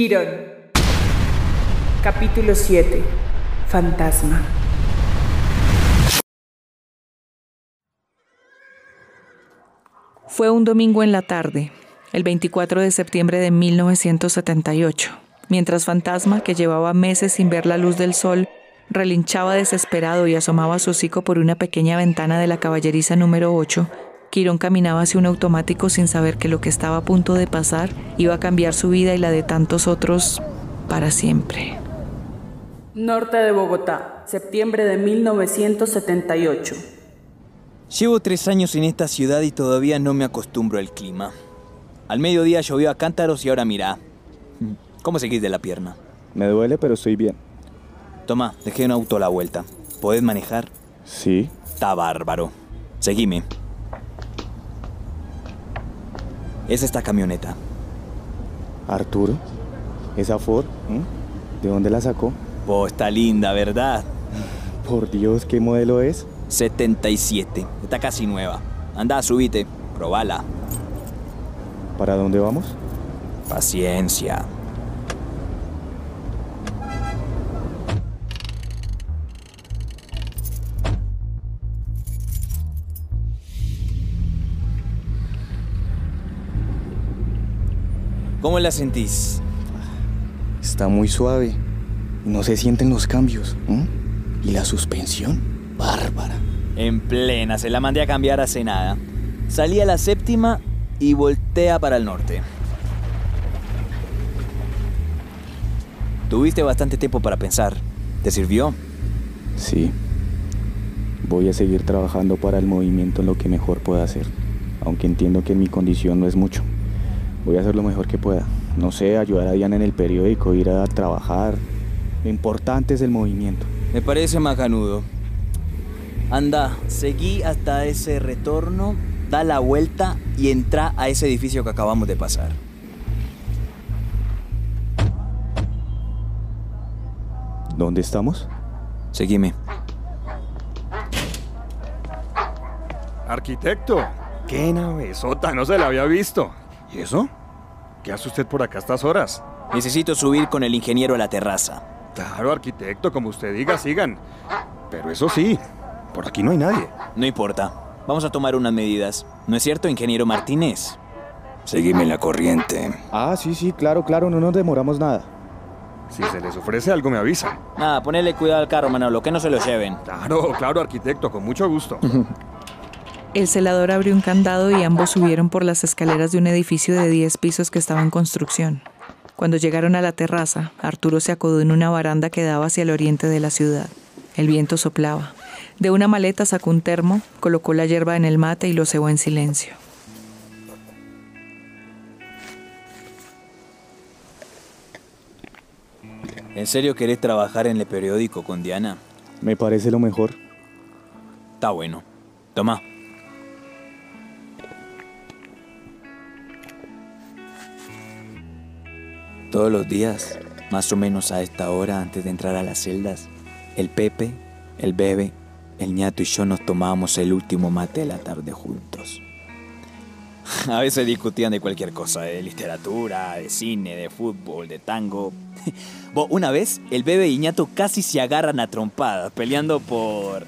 Quirón. Capítulo 7. Fantasma. Fue un domingo en la tarde, el 24 de septiembre de 1978, mientras Fantasma, que llevaba meses sin ver la luz del sol, relinchaba desesperado y asomaba su hocico por una pequeña ventana de la caballeriza número 8, Quirón caminaba hacia un automático sin saber que lo que estaba a punto de pasar iba a cambiar su vida y la de tantos otros para siempre. Norte de Bogotá, septiembre de 1978. Llevo tres años en esta ciudad y todavía no me acostumbro al clima. Al mediodía llovió a cántaros y ahora mira. ¿Cómo seguís de la pierna? Me duele, pero estoy bien. Toma, dejé un auto a la vuelta. ¿Podés manejar? Sí. Está bárbaro. Seguime. Es esta camioneta. Arturo, esa Ford, ¿eh? ¿de dónde la sacó? Oh, está linda, ¿verdad? Por Dios, ¿qué modelo es? 77. Está casi nueva. Anda, subite. Probala. ¿Para dónde vamos? Paciencia. ¿Cómo la sentís? Está muy suave. No se sienten los cambios. ¿eh? ¿Y la suspensión? Bárbara. En plena, se la mandé a cambiar hace nada. Salí a la séptima y voltea para el norte. Tuviste bastante tiempo para pensar. ¿Te sirvió? Sí. Voy a seguir trabajando para el movimiento en lo que mejor pueda hacer. Aunque entiendo que en mi condición no es mucho. Voy a hacer lo mejor que pueda. No sé, ayudar a Diana en el periódico, ir a trabajar. Lo importante es el movimiento. Me parece macanudo. Anda, seguí hasta ese retorno, da la vuelta y entra a ese edificio que acabamos de pasar. ¿Dónde estamos? Seguime. Arquitecto, qué navezota, no se la había visto. ¿Y eso? ¿Qué hace usted por acá a estas horas? Necesito subir con el ingeniero a la terraza. Claro, arquitecto, como usted diga, sigan. Pero eso sí, por aquí no hay nadie. No importa. Vamos a tomar unas medidas. ¿No es cierto, ingeniero Martínez? Seguime la corriente. Ah, sí, sí, claro, claro, no nos demoramos nada. Si se les ofrece algo, me avisa. Nada, ponele cuidado al carro, Manolo, que no se lo lleven. Claro, claro, arquitecto, con mucho gusto. El celador abrió un candado y ambos subieron por las escaleras de un edificio de 10 pisos que estaba en construcción. Cuando llegaron a la terraza, Arturo se acodó en una baranda que daba hacia el oriente de la ciudad. El viento soplaba. De una maleta sacó un termo, colocó la hierba en el mate y lo cebó en silencio. ¿En serio querés trabajar en el periódico con Diana? Me parece lo mejor. Está bueno. Toma. Todos los días, más o menos a esta hora antes de entrar a las celdas, el Pepe, el Bebe, el ñato y yo nos tomábamos el último mate de la tarde juntos. A veces discutían de cualquier cosa, de literatura, de cine, de fútbol, de tango. Una vez, el Bebe y ñato casi se agarran a trompadas, peleando por...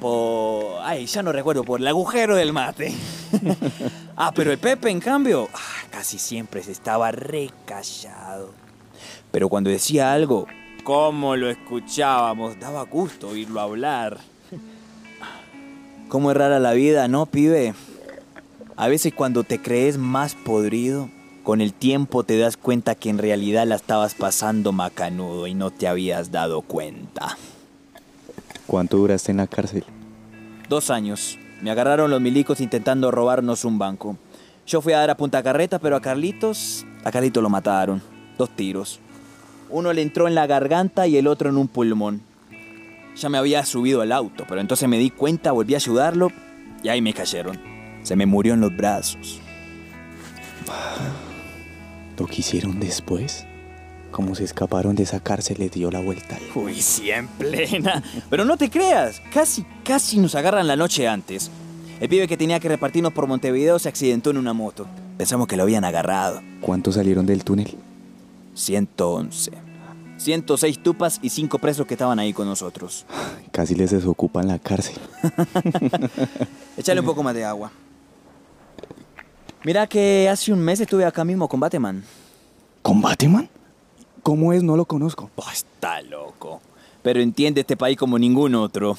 Por... Ay, ya no recuerdo, por el agujero del mate. ah, pero el Pepe, en cambio, ah, casi siempre se estaba recallado. Pero cuando decía algo, ¿cómo lo escuchábamos? Daba gusto oírlo hablar. ¿Cómo es rara la vida, no, pibe? A veces cuando te crees más podrido, con el tiempo te das cuenta que en realidad la estabas pasando macanudo y no te habías dado cuenta. ¿Cuánto duraste en la cárcel? Dos años. Me agarraron los milicos intentando robarnos un banco. Yo fui a dar a Punta Carreta, pero a Carlitos, a Carlitos lo mataron. Dos tiros. Uno le entró en la garganta y el otro en un pulmón. Ya me había subido al auto, pero entonces me di cuenta, volví a ayudarlo y ahí me cayeron. Se me murió en los brazos. ¿Lo que hicieron después? Como se escaparon de esa cárcel, les dio la vuelta. Uy, sí, en plena. Pero no te creas, casi, casi nos agarran la noche antes. El pibe que tenía que repartirnos por Montevideo se accidentó en una moto. Pensamos que lo habían agarrado. ¿Cuántos salieron del túnel? 111. 106 tupas y 5 presos que estaban ahí con nosotros. Casi les desocupan la cárcel. Échale un poco más de agua. Mira que hace un mes estuve acá mismo con Bateman. ¿Con Bateman? ¿Cómo es? No lo conozco. Oh, está loco. Pero entiende este país como ningún otro.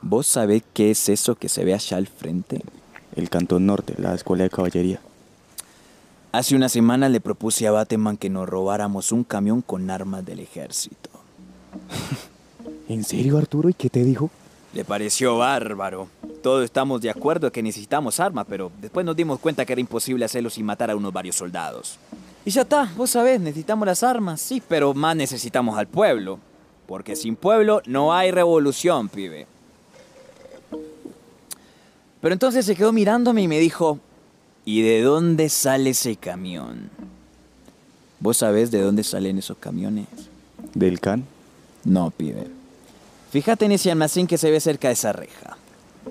¿Vos sabés qué es eso que se ve allá al frente? El Cantón Norte, la Escuela de Caballería. Hace una semana le propuse a Bateman que nos robáramos un camión con armas del ejército. ¿En serio, Arturo? ¿Y qué te dijo? Le pareció bárbaro. Todos estamos de acuerdo que necesitamos armas, pero después nos dimos cuenta que era imposible hacerlo sin matar a unos varios soldados. Y ya está, vos sabés, necesitamos las armas, sí, pero más necesitamos al pueblo. Porque sin pueblo no hay revolución, pibe. Pero entonces se quedó mirándome y me dijo, ¿y de dónde sale ese camión? ¿Vos sabés de dónde salen esos camiones? ¿Del CAN? No, pibe. Fíjate en ese almacén que se ve cerca de esa reja.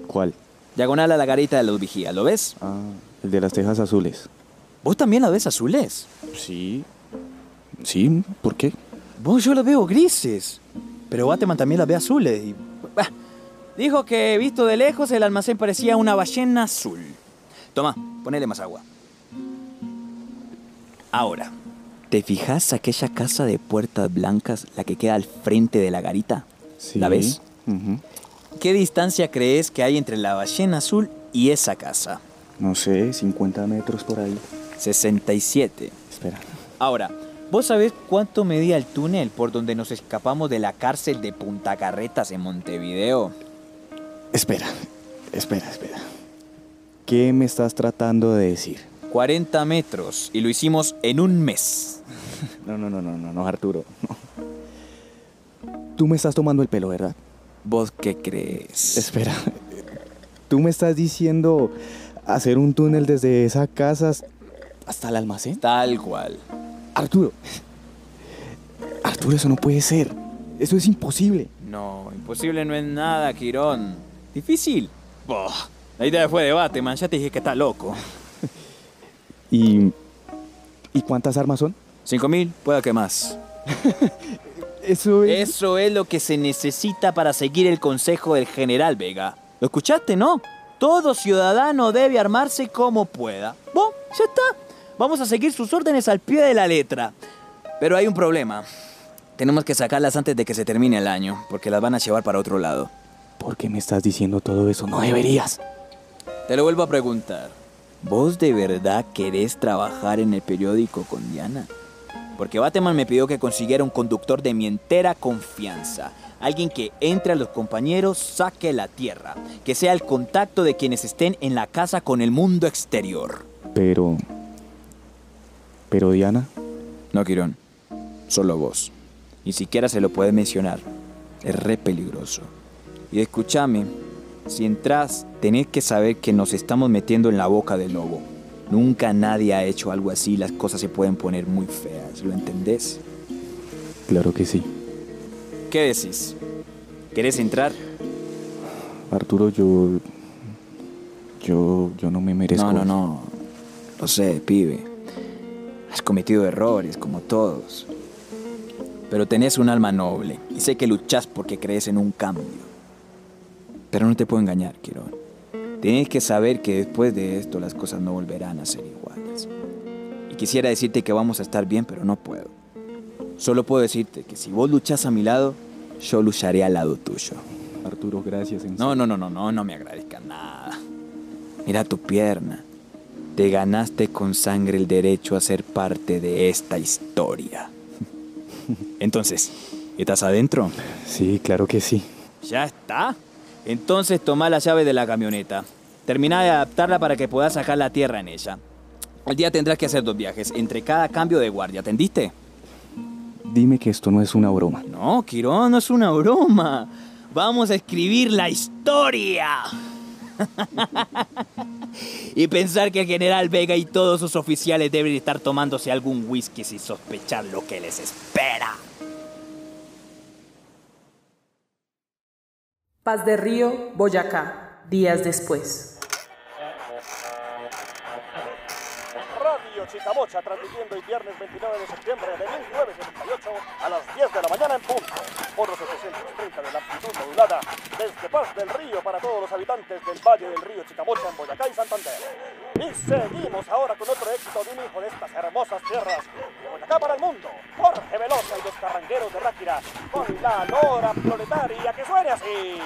¿Cuál? Diagonal a la garita de los vigías, ¿lo ves? Ah, el de las tejas azules. ¿Vos también la ves azules? Sí. Sí, ¿por qué? Vos yo la veo grises. Pero Bateman también la ve azules. Y, bah, dijo que visto de lejos el almacén parecía una ballena azul. Toma, ponele más agua. Ahora, ¿te fijas aquella casa de puertas blancas, la que queda al frente de la garita? Sí. ¿La ves? Ujú. ¿Qué distancia crees que hay entre la ballena azul y esa casa? No sé, 50 metros por ahí. 67. Espera. Ahora, ¿vos sabés cuánto medía el túnel por donde nos escapamos de la cárcel de Punta Carretas en Montevideo? Espera, espera, espera. ¿Qué me estás tratando de decir? 40 metros y lo hicimos en un mes. No, no, no, no, no, no, Arturo. no. Tú me estás tomando el pelo, ¿verdad? ¿Vos qué crees? Espera. Tú me estás diciendo hacer un túnel desde esa casa hasta el almacén. Tal cual. Arturo. Arturo, eso no puede ser. Eso es imposible. No, imposible no es nada, Quirón. Difícil. Boh, la idea fue debate, man. Ya te dije que está loco. ¿Y, ¿y cuántas armas son? ¿Cinco mil? Pueda que más. Eso es... Eso es lo que se necesita para seguir el consejo del general Vega. ¿Lo escuchaste, no? Todo ciudadano debe armarse como pueda. Ya está. Vamos a seguir sus órdenes al pie de la letra. Pero hay un problema. Tenemos que sacarlas antes de que se termine el año, porque las van a llevar para otro lado. ¿Por qué me estás diciendo todo eso? No deberías. Te lo vuelvo a preguntar. ¿Vos de verdad querés trabajar en el periódico con Diana? Porque Bateman me pidió que consiguiera un conductor de mi entera confianza. Alguien que entre a los compañeros, saque la tierra. Que sea el contacto de quienes estén en la casa con el mundo exterior. Pero... Pero Diana, No, Quirón. Solo vos. Ni siquiera se lo puede mencionar. Es re peligroso. Y escúchame, si entras, tenés que saber que nos estamos metiendo en la boca del lobo. Nunca nadie ha hecho algo así, las cosas se pueden poner muy feas, ¿lo entendés? claro que sí. ¿Qué decís? ¿Querés entrar? Arturo, yo... Yo... Yo no me merezco... No, no, no. Lo sé, pibe. Has cometido errores, como todos. Pero tenés un alma noble y sé que luchás porque crees en un cambio. Pero no te puedo engañar, Quirón. Tienes que saber que después de esto las cosas no volverán a ser iguales. Y quisiera decirte que vamos a estar bien, pero no puedo. Solo puedo decirte que si vos luchás a mi lado, yo lucharé al lado tuyo. Arturo, gracias. en No, no, no, no, no, no me agradezcas nada. Mira tu pierna. Te ganaste con sangre el derecho a ser parte de esta historia. Entonces, ¿estás adentro? Sí, claro que sí. Ya está. Entonces toma la llave de la camioneta. Termina de adaptarla para que puedas sacar la tierra en ella. Al día tendrás que hacer dos viajes entre cada cambio de guardia, ¿entendiste? Dime que esto no es una broma. No, Quirón, no es una broma. Vamos a escribir la historia. Y pensar que el general Vega y todos sus oficiales deben estar tomándose algún whisky sin sospechar lo que les espera. Paz de Río, Boyacá, días después. Chicamocha, transmitiendo el viernes 29 de septiembre de 1978 a las 10 de la mañana en punto, por los 730 de la amplitud modulada, desde Paz del Río para todos los habitantes del Valle del Río Chicamocha en Boyacá y Santander. Y seguimos ahora con otro éxito de un hijo de estas hermosas tierras, de Boyacá para el mundo, Jorge Velosa y los carrangueros de Ráquira, con la lora proletaria que suene así.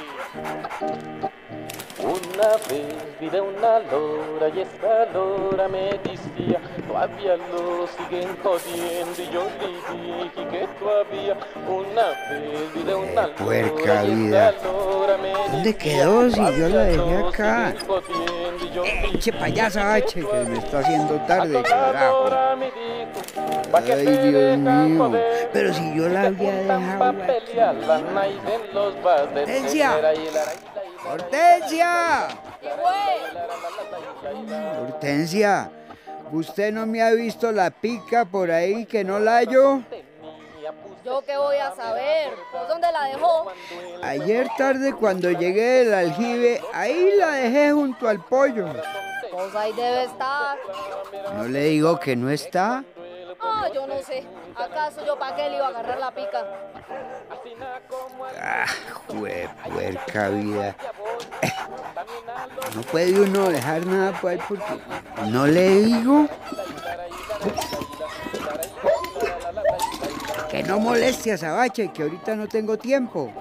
Una vez vi de una lora y esta lora me decía, todavía lo siguen jodiendo y yo le dije que todavía una vez vi de una lora puerca vida. ¿Dónde quedó si yo la dejé "Todavía lo acá? Eche payasa, H, que me está haciendo tarde, "A toda carajo. lora me dijo, "Pa' que Ay, Dios mío. joder". Pero si yo la había dejado aquí. Hortensia. ¡Hortensia! ¿usted no me ha visto la pica por ahí que no la hallo? ¿Yo qué voy a saber? ¿Por dónde la dejó? Ayer tarde cuando llegué del aljibe, ahí la dejé junto al pollo. Pues ahí debe estar. No le digo que no está. Ah, yo no sé. ¿Acaso yo para qué le iba a agarrar la pica? Ah, puerca vida. No puede uno dejar nada por ahí porque no le digo. Que no moleste a Sabache, que ahorita no tengo tiempo.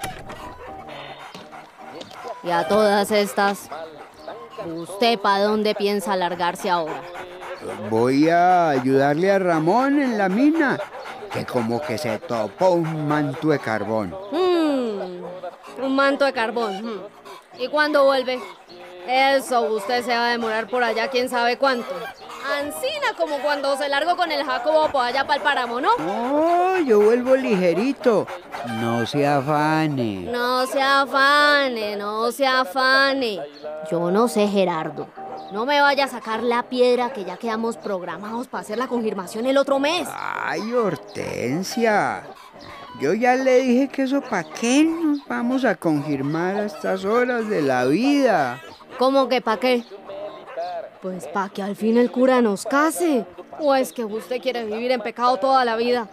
Y a todas estas, ¿usted para dónde piensa largarse ahora? Voy a ayudarle a Ramón en la mina, que como que se topó un manto de carbón. Hmm, un manto de carbón. hmm. ¿Y cuándo vuelve? Eso, usted se va a demorar por allá quién sabe cuánto. Ancina como cuando se largó con el Jacobo por allá para el páramo, ¿no? No, yo vuelvo ligerito. No se afane. No se afane, no se afane. Yo no sé, Gerardo. No me vaya a sacar la piedra que ya quedamos programados para hacer la confirmación el otro mes. Ay, Hortensia. Yo ya le dije que eso para qué nos vamos a confirmar a estas horas de la vida. ¿Cómo que pa' qué? Pues pa' que al fin el cura nos case. ¿O es que usted quiere vivir en pecado toda la vida?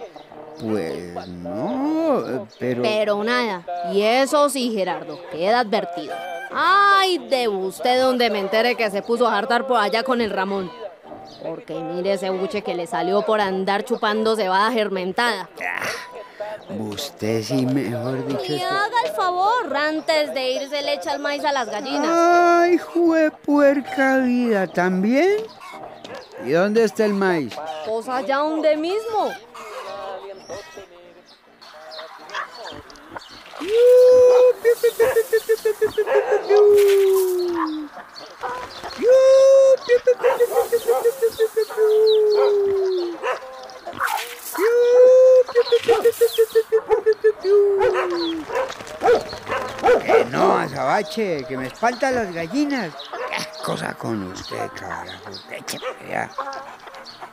Pues no, pero... Pero nada. Y eso sí, Gerardo, queda advertido. Ay, de usted donde me entere que se puso a hartar por allá con el Ramón. Porque mire ese buche que le salió por andar chupando cebada germentada. Usted sí, mejor dicho... Y que- haga el favor, antes de irse le echa el maíz a las gallinas. Ay, jue puerca vida, ¿también? ¿Y dónde está el maíz? Pues allá donde mismo. Que no, azabache, que me espantan las gallinas. ¿Qué cosa con usted, carajo? Allá.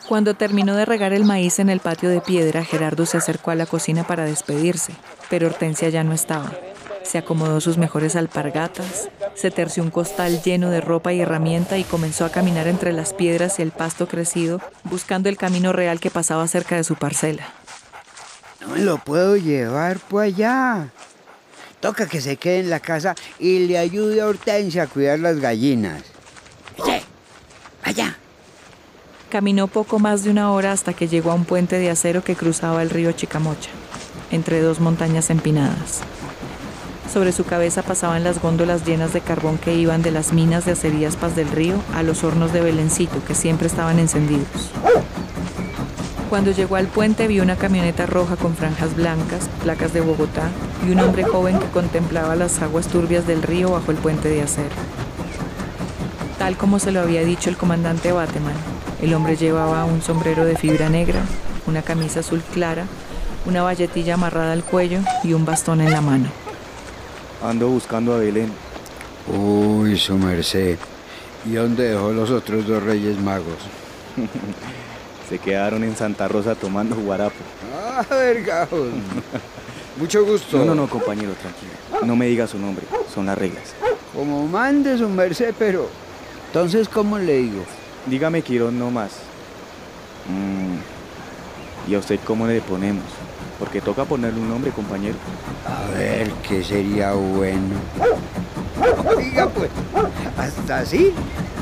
Cuando terminó de regar el maíz en el patio de piedra, Gerardo se acercó a la cocina para despedirse, pero Hortensia ya no estaba. Se acomodó sus mejores alpargatas, se terció un costal lleno de ropa y herramienta y comenzó a caminar entre las piedras y el pasto crecido, buscando el camino real que pasaba cerca de su parcela. No me lo puedo llevar por allá. Toca que se quede en la casa y le ayude a Hortensia a cuidar las gallinas. Eche, allá. Caminó poco más de una hora hasta que llegó a un puente de acero que cruzaba el río Chicamocha, entre dos montañas empinadas. Sobre su cabeza pasaban las góndolas llenas de carbón que iban de las minas de acerías Paz del Río a los hornos de Belencito, que siempre estaban encendidos. Cuando llegó al puente vio una camioneta roja con franjas blancas, placas de Bogotá, y un hombre joven que contemplaba las aguas turbias del río bajo el puente de acero. Tal como se lo había dicho el comandante Bateman, el hombre llevaba un sombrero de fibra negra, una camisa azul clara, una valletilla amarrada al cuello y un bastón en la mano. Ando buscando a Belén. Uy, su merced. ¿Y dónde dejó los otros dos reyes magos? Se quedaron en Santa Rosa tomando guarapo. Ah, vergajos. Mucho gusto. No, no, no, compañero, tranquilo. No me diga su nombre, son las reglas. Como mande su merced, pero... Entonces, ¿cómo le digo? Dígame Quirón no más. Mm, ¿Y a usted cómo le ponemos? Porque toca ponerle un nombre, compañero. A ver, ¿qué sería bueno? Oiga, pues, hasta así.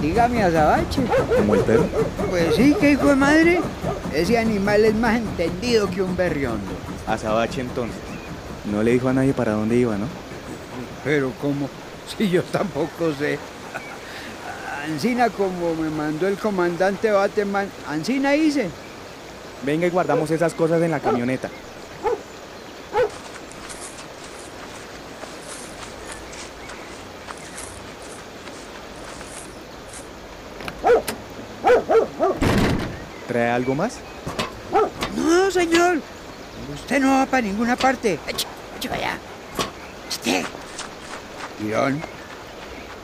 Dígame azabache. ¿Como el perro? Pues sí, que hijo de madre. Ese animal es más entendido que un berriondo. Azabache entonces. No le dijo a nadie para dónde iba, ¿no? Pero ¿cómo? Si yo tampoco sé. Ancina como me mandó el comandante Bateman, Ancina hice. Venga y guardamos esas cosas en la camioneta. ¿Trae algo más? No, señor. Usted no va para ninguna parte. Eche, eche para allá.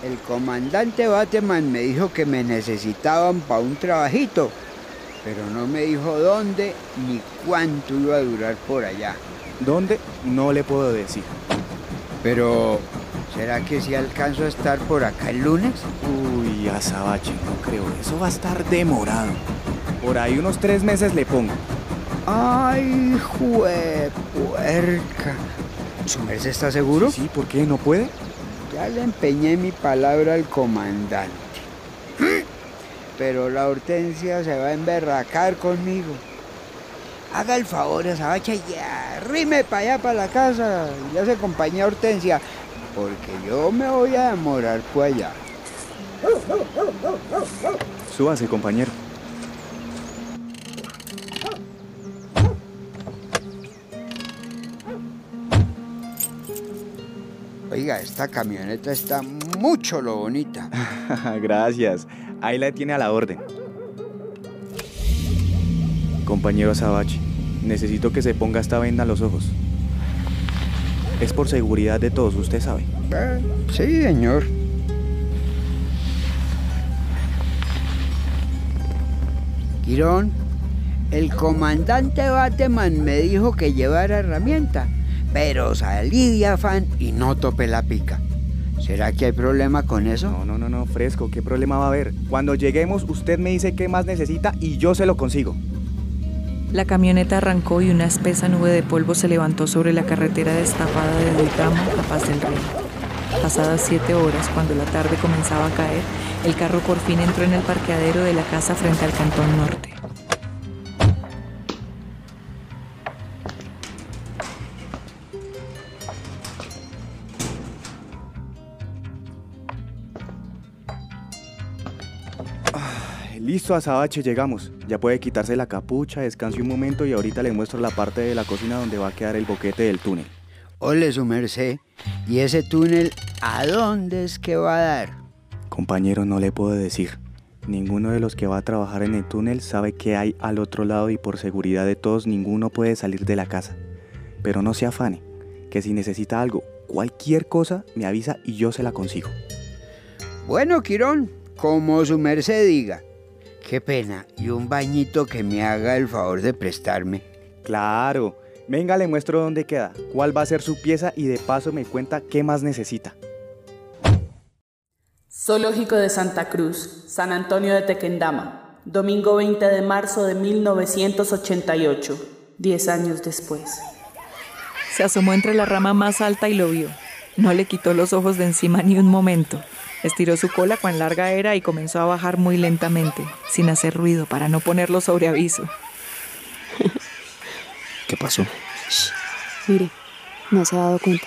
El comandante Bateman me dijo que me necesitaban para un trabajito, pero no me dijo dónde ni cuánto iba a durar por allá. ¿Dónde? No le puedo decir. Pero, ¿será que si alcanzo a estar por acá el lunes? Uy, azabache, no creo. Eso va a estar demorado. Por ahí unos tres meses le pongo. Ay, jue puerca. ¿Su merced está seguro? Sí, ¿por qué? ¿No puede? Ya le empeñé mi palabra al comandante. Pero la hortensia se va a emberracar conmigo. Haga el favor, Azabache, y arrime para allá, para la casa. Y le hace compañía Hortensia. Porque yo me voy a demorar por allá. Súbase, compañero. Oiga, esta camioneta está mucho lo bonita. Gracias. Ahí la tiene a la orden. Compañero Azabache, necesito que se ponga esta venda en los ojos. Es por seguridad de todos, usted sabe. Eh, sí, señor. Quirón, el comandante Bateman me dijo que llevara herramienta, pero salí de afán y no topé la pica. ¿Será que hay problema con eso? No, no, no, no, fresco. ¿Qué problema va a haber? Cuando lleguemos, usted me dice qué más necesita y yo se lo consigo. La camioneta arrancó y una espesa nube de polvo se levantó sobre la carretera destapada de Duitamo a Paz del Río. Pasadas siete horas, cuando la tarde comenzaba a caer, el carro por fin entró en el parqueadero de la casa frente al Cantón Norte. Listo, Azabache, llegamos. Ya puede quitarse la capucha, descanse un momento y ahorita le muestro la parte de la cocina donde va a quedar el boquete del túnel. Ole, su merced. ¿Y ese túnel a dónde es que va a dar? Compañero, no le puedo decir. Ninguno de los que va a trabajar en el túnel sabe qué hay al otro lado y por seguridad de todos ninguno puede salir de la casa. Pero no se afane, que si necesita algo, cualquier cosa, me avisa y yo se la consigo. Bueno, Quirón, como su merced diga. Qué pena, y un bañito que me haga el favor de prestarme. Claro. Venga, le muestro dónde queda, cuál va a ser su pieza y de paso me cuenta qué más necesita. Zoológico de Santa Cruz, San Antonio de Tequendama, domingo 20 de marzo de 1988, 10 años después. Se asomó entre la rama más alta y lo vio. No le quitó los ojos de encima ni un momento. Estiró su cola cuán larga era y comenzó a bajar muy lentamente, sin hacer ruido para no ponerlo sobre aviso. ¿Qué pasó? Mire, no se ha dado cuenta.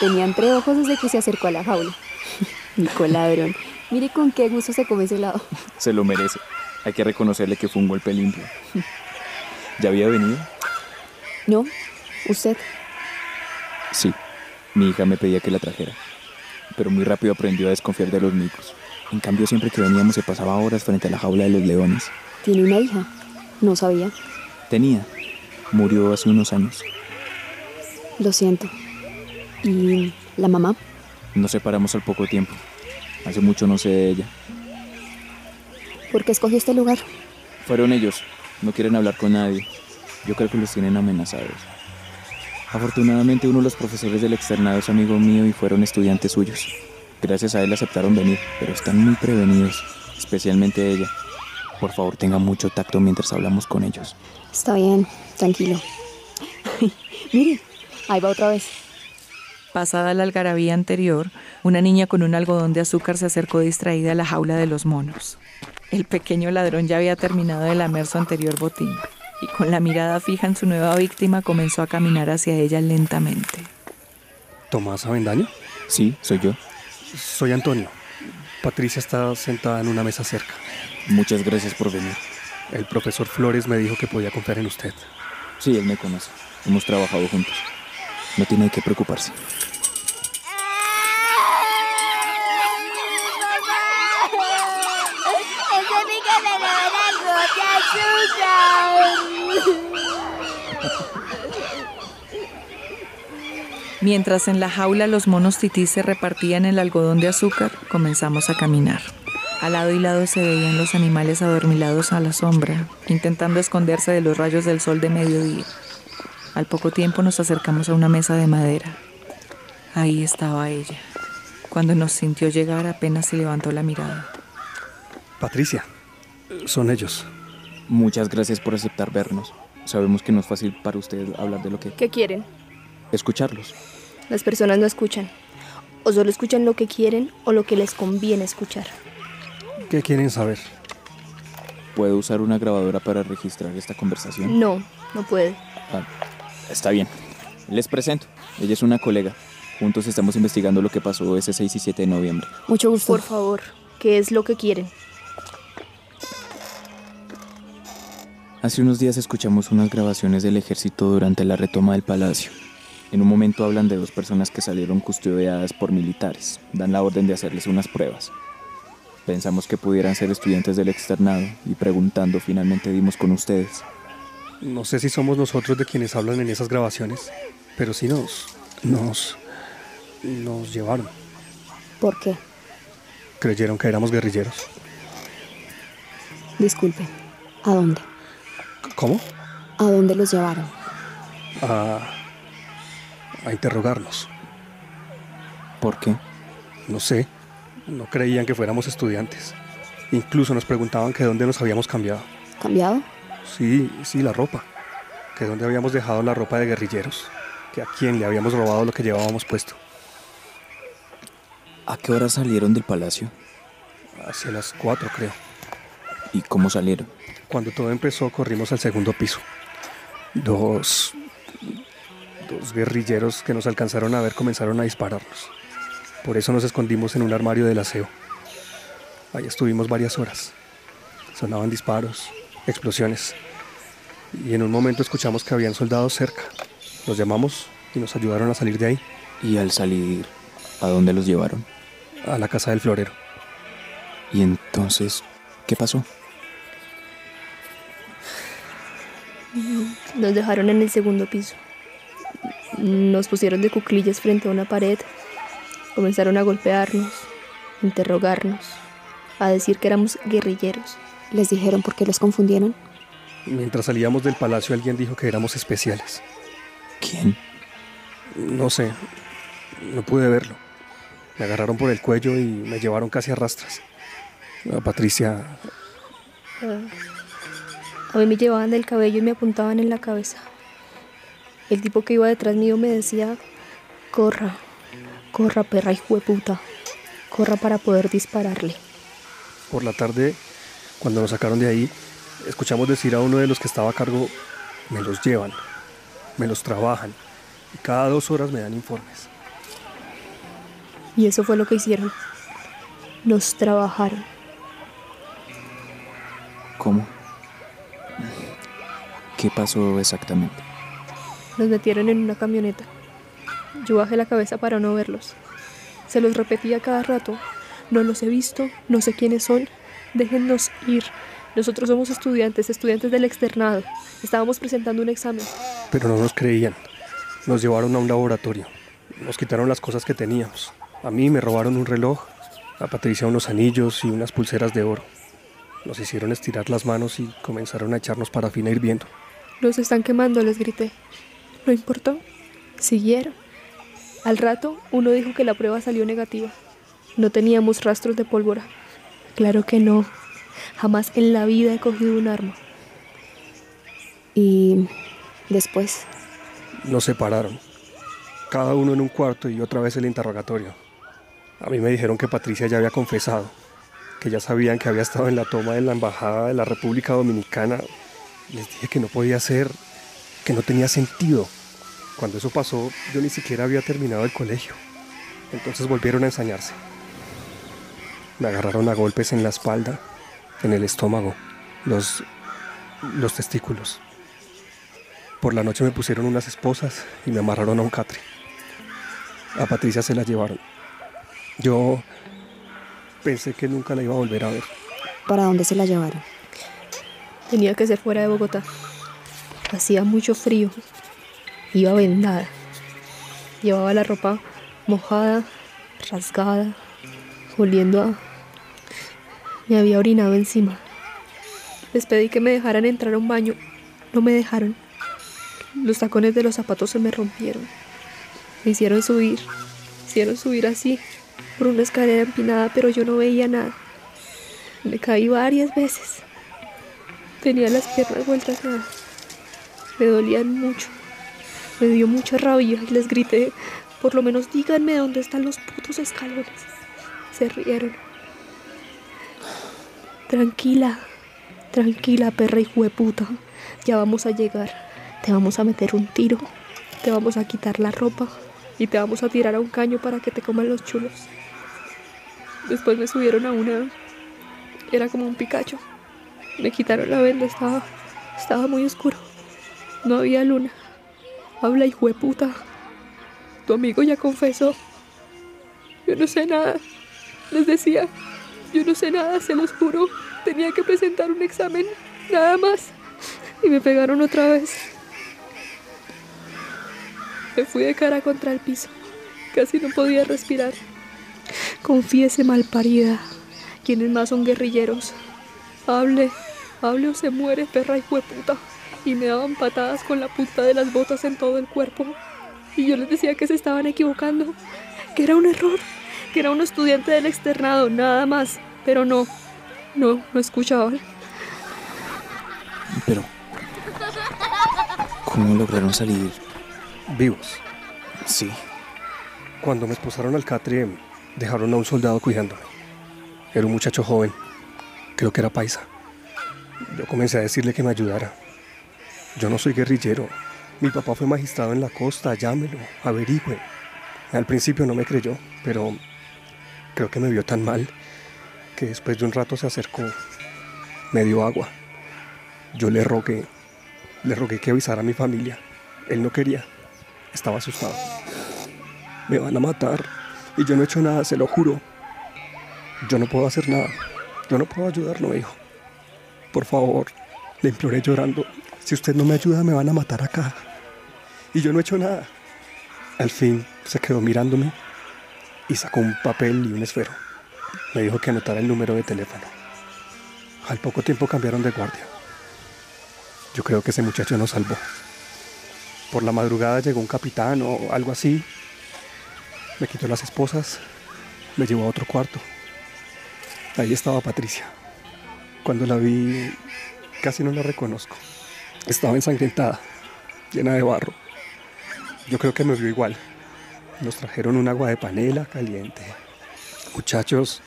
Tenía entre ojos desde que se acercó a la jaula. Nico ladrón. Mire con qué gusto se come ese helado. Se lo merece. Hay que reconocerle que fue un golpe limpio. ¿Ya había venido? No, usted. Sí. Mi hija me pedía que la trajera. Pero muy rápido aprendió a desconfiar de los micos. En cambio, siempre que veníamos se pasaba horas frente a la jaula de los leones. ¿Tiene una hija? No sabía. Tenía. Murió hace unos años. Lo siento. ¿Y la mamá? Nos separamos al poco tiempo. Hace mucho no sé de ella. ¿Por qué escogió este lugar? Fueron ellos. No quieren hablar con nadie. Yo creo que los tienen amenazados. Afortunadamente uno de los profesores del externado es amigo mío y fueron estudiantes suyos. Gracias a él aceptaron venir, pero están muy prevenidos, especialmente ella. Por favor, tenga mucho tacto mientras hablamos con ellos. Está bien, tranquilo. Mire, ahí va otra vez. Pasada la algarabía anterior, una niña con un algodón de azúcar se acercó distraída a la jaula de los monos. El pequeño ladrón ya había terminado de lamer su anterior botín y con la mirada fija en su nueva víctima comenzó a caminar hacia ella lentamente. ¿Tomás Avendaño? Sí, soy yo. Soy Antonio. Patricia está sentada en una mesa cerca. Muchas gracias por venir. El profesor Flores me dijo que podía confiar en usted. Sí, él me conoce. Hemos trabajado juntos. No tiene qué preocuparse. Mientras en la jaula los monos tití se repartían el algodón de azúcar, comenzamos a caminar. Al lado y lado se veían los animales adormilados a la sombra, intentando esconderse de los rayos del sol de mediodía. Al poco tiempo nos acercamos a una mesa de madera. Ahí estaba ella. Cuando nos sintió llegar apenas se levantó la mirada. Patricia, son ellos. Muchas gracias por aceptar vernos. Sabemos que no es fácil para usted hablar de lo que... ¿Qué quieren? Escucharlos. Las personas no escuchan. O solo escuchan lo que quieren o lo que les conviene escuchar. ¿Qué quieren saber? ¿Puedo usar una grabadora para registrar esta conversación? No, no puede. Ah, está bien. Les presento. Ella es una colega. Juntos estamos investigando lo que pasó ese 6 y 7 de noviembre. Mucho gusto. Por favor, ¿qué es lo que quieren? Hace unos días escuchamos unas grabaciones del ejército durante la retoma del palacio. En un momento hablan de dos personas que salieron custodiadas por militares. Dan la orden de hacerles unas pruebas. Pensamos que pudieran ser estudiantes del externado y preguntando finalmente dimos con ustedes. No sé si somos nosotros de quienes hablan en esas grabaciones, pero sí nos... nos... nos llevaron. ¿Por qué? Creyeron que éramos guerrilleros. Disculpe, ¿a dónde? ¿Cómo? ¿A dónde los llevaron? A... a interrogarnos. ¿Por qué? No sé. No creían que fuéramos estudiantes. Incluso nos preguntaban que dónde nos habíamos cambiado. ¿Cambiado? Sí, sí, la ropa. Que dónde habíamos dejado la ropa de guerrilleros. Que a quién le habíamos robado lo que llevábamos puesto. ¿A qué hora salieron del palacio? Hacia las cuatro, creo. ¿Y cómo salieron? Cuando todo empezó, corrimos al segundo piso. Dos. dos guerrilleros que nos alcanzaron a ver comenzaron a dispararnos. Por eso nos escondimos en un armario del aseo. Ahí estuvimos varias horas. Sonaban disparos, explosiones. Y en un momento escuchamos que habían soldados cerca. Los llamamos y nos ayudaron a salir de ahí. ¿Y al salir, a dónde los llevaron? A la casa del florero. ¿Y entonces qué pasó? Nos dejaron en el segundo piso. Nos pusieron de cuclillas frente a una pared. Comenzaron a golpearnos, interrogarnos, a decir que éramos guerrilleros. ¿Les dijeron por qué los confundieron? Mientras salíamos del palacio alguien dijo que éramos especiales. ¿Quién? No sé. No pude verlo. Me agarraron por el cuello y me llevaron casi a rastras. A Patricia. A mí me llevaban del cabello y me apuntaban en la cabeza. El tipo que iba detrás mío me decía, corra, corra perra hijo de puta, corra para poder dispararle. Por la tarde, cuando nos sacaron de ahí, escuchamos decir a uno de los que estaba a cargo, me los llevan, me los trabajan, y cada dos horas me dan informes. Y eso fue lo que hicieron. Nos trabajaron. ¿Cómo? ¿Qué pasó exactamente? Nos metieron en una camioneta. Yo bajé la cabeza para no verlos. Se los repetía cada rato. No los he visto, no sé quiénes son. Déjennos ir. Nosotros somos estudiantes, estudiantes del externado. Estábamos presentando un examen. Pero no nos creían. Nos llevaron a un laboratorio. Nos quitaron las cosas que teníamos. A mí me robaron un reloj, a Patricia unos anillos y unas pulseras de oro. Nos hicieron estirar las manos y comenzaron a echarnos parafina hirviendo. Los están quemando, les grité. No importó. Siguieron. Al rato, uno dijo que la prueba salió negativa. No teníamos rastros de pólvora. Claro que no. Jamás en la vida he cogido un arma. Y después, Nos separaron. Cada uno en un cuarto y otra vez el interrogatorio. A mí me dijeron que Patricia ya había confesado, que ya sabían que había estado en la toma de la embajada de la República Dominicana. Les dije que no podía ser, que no tenía sentido. Cuando eso pasó, yo ni siquiera había terminado el colegio. Entonces volvieron a ensañarse. Me agarraron a golpes en la espalda, en el estómago, los, los testículos. Por la noche me pusieron unas esposas y me amarraron a un catre. A Patricia se la llevaron. Yo pensé que nunca la iba a volver a ver. ¿para dónde se la llevaron? Tenía que ser fuera de Bogotá. Hacía mucho frío. Iba vendada. Llevaba la ropa mojada, rasgada, oliendo a... Me había orinado encima. Les pedí que me dejaran entrar a un baño. No me dejaron. Los tacones de los zapatos se me rompieron. Me hicieron subir. Hicieron subir así, por una escalera empinada, pero yo no veía nada. Me caí varias veces. Tenía las piernas vueltas nada. Me dolían mucho. Me dio mucha rabia y les grité, por lo menos díganme dónde están los putos escalones. Se rieron. Tranquila, tranquila, perra y puta. Ya vamos a llegar. Te vamos a meter un tiro. Te vamos a quitar la ropa. Y te vamos a tirar a un caño para que te coman los chulos. Después me subieron a una... Era como un picacho. Me quitaron la venda, estaba, estaba muy oscuro. No había luna. Habla, hijo de puta. Tu amigo ya confesó. Yo no sé nada. Les decía, yo no sé nada, se los juro. Tenía que presentar un examen, nada más. Y me pegaron otra vez. Me fui de cara contra el piso. Casi no podía respirar. Confiese, malparida. ¿Quiénes más son guerrilleros? Hable, hable o se muere, perra y puta. Y me daban patadas con la punta de las botas en todo el cuerpo. Y yo les decía que se estaban equivocando, que era un error, que era un estudiante del externado, nada más. Pero no, no, no escuchaban. Pero, ¿cómo lograron salir? Vivos. Sí. Cuando me esposaron al catre, dejaron a un soldado cuidándome. Era un muchacho joven, creo que era paisa. Yo comencé a decirle que me ayudara. Yo no soy guerrillero. Mi papá fue magistrado en la costa, llámelo, averigüe. Al principio no me creyó, pero creo que me vio tan mal que después de un rato se acercó, me dio agua. Yo le rogué, le rogué que avisara a mi familia. Él no quería, estaba asustado. Me van a matar y yo no he hecho nada, se lo juro. Yo no puedo hacer nada, yo no puedo ayudarlo, me dijo. Por favor, le imploré llorando. Si usted no me ayuda, me van a matar acá. Y yo no he hecho nada. Al fin se quedó mirándome y sacó un papel y un esfero. Me dijo que anotara el número de teléfono. Al poco tiempo cambiaron de guardia. Yo creo que ese muchacho nos salvó. Por la madrugada llegó un capitán o algo así. Me quitó las esposas, me llevó a otro cuarto. Ahí estaba Patricia. Cuando la vi, casi no la reconozco. Estaba ensangrentada, llena de barro. Yo creo que me vio igual. Nos trajeron un agua de panela caliente. Muchachos,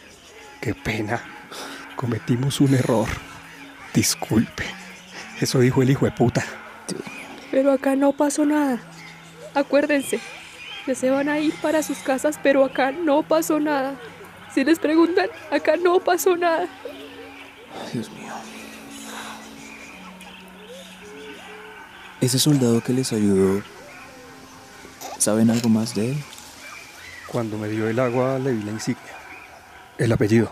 qué pena. Cometimos un error. Disculpe. Eso dijo el hijo de puta. Pero acá no pasó nada. Acuérdense, que se van a ir para sus casas, pero acá no pasó nada. Si les preguntan, acá no pasó nada. Dios mío. Ese soldado que les ayudó, ¿saben algo más de él? Cuando me dio el agua le vi la insignia. El apellido.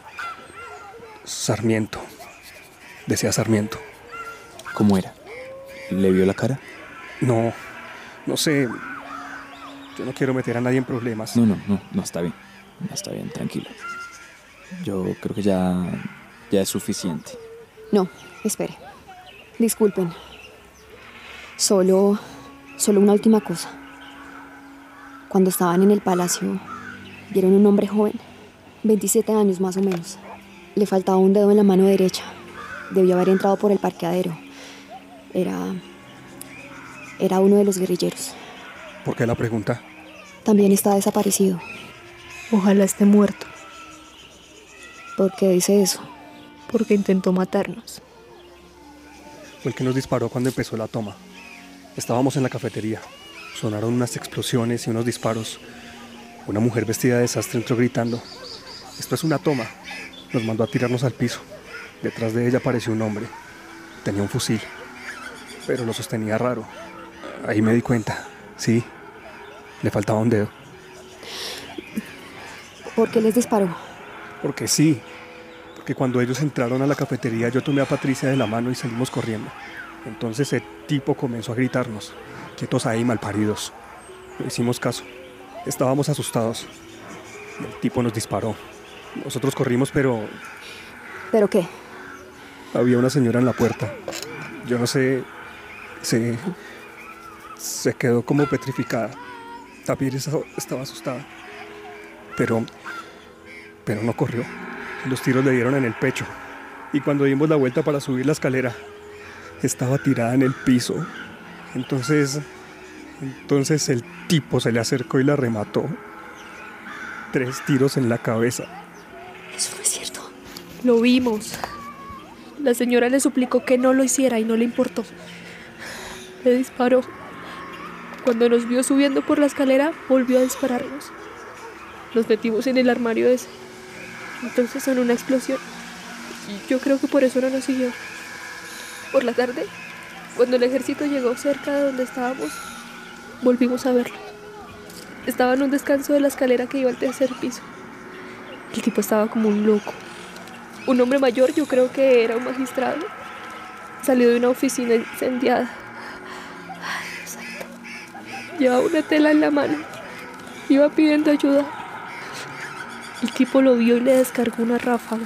Sarmiento. Decía Sarmiento. ¿Cómo era? ¿Le vio la cara? No, no sé. Yo no quiero meter a nadie en problemas. No, no, no, no está bien. No está bien, tranquilo. Yo creo que ya, ya es suficiente. No, espere. Disculpen. Solo... Solo una última cosa. Cuando estaban en el palacio, vieron un hombre joven, 27 años más o menos. Le faltaba un dedo en la mano derecha. Debió haber entrado por el parqueadero. Era... Era uno de los guerrilleros. ¿Por qué la pregunta? También está desaparecido. Ojalá esté muerto, ¿Por qué dice eso? porque intentó matarnos. Fue el que nos disparó cuando empezó la toma. Estábamos en la cafetería. Sonaron unas explosiones y unos disparos. Una mujer vestida de desastre entró gritando. Esto es una toma. Nos mandó a tirarnos al piso. Detrás de ella apareció un hombre. Tenía un fusil. Pero lo sostenía raro. Ahí me di cuenta. Sí. Le faltaba un dedo. ¿Por qué les disparó? Porque sí. Porque cuando ellos entraron a la cafetería yo tomé a Patricia de la mano y salimos corriendo. Entonces el tipo comenzó a gritarnos. Quietos ahí, malparidos. No hicimos caso. Estábamos asustados. El tipo nos disparó. Nosotros corrimos, pero ¿Pero qué? había una señora en la puerta. Yo no sé. Se. Se quedó como petrificada. Esa- estaba asustada. Pero. Pero no corrió. Los tiros le dieron en el pecho. Y cuando dimos la vuelta para subir la escalera, estaba tirada en el piso. Entonces. Entonces el tipo se le acercó y la remató. Tres tiros en la cabeza. Eso no es cierto. Lo vimos. La señora le suplicó que no lo hiciera y no le importó. Le disparó. Cuando nos vio subiendo por la escalera, volvió a dispararnos. Nos metimos en el armario ese. Entonces sonó una explosión. Y yo creo que por eso no nos siguió. Por la tarde, cuando el ejército llegó cerca de donde estábamos, volvimos a verlo. Estaba en un descanso de la escalera que iba al tercer piso. El tipo estaba como un loco. Un hombre mayor, yo creo que era un magistrado. Salió de una oficina incendiada. Ay. Llevaba una tela en la mano. Iba pidiendo ayuda. El tipo lo vio y le descargó una ráfaga.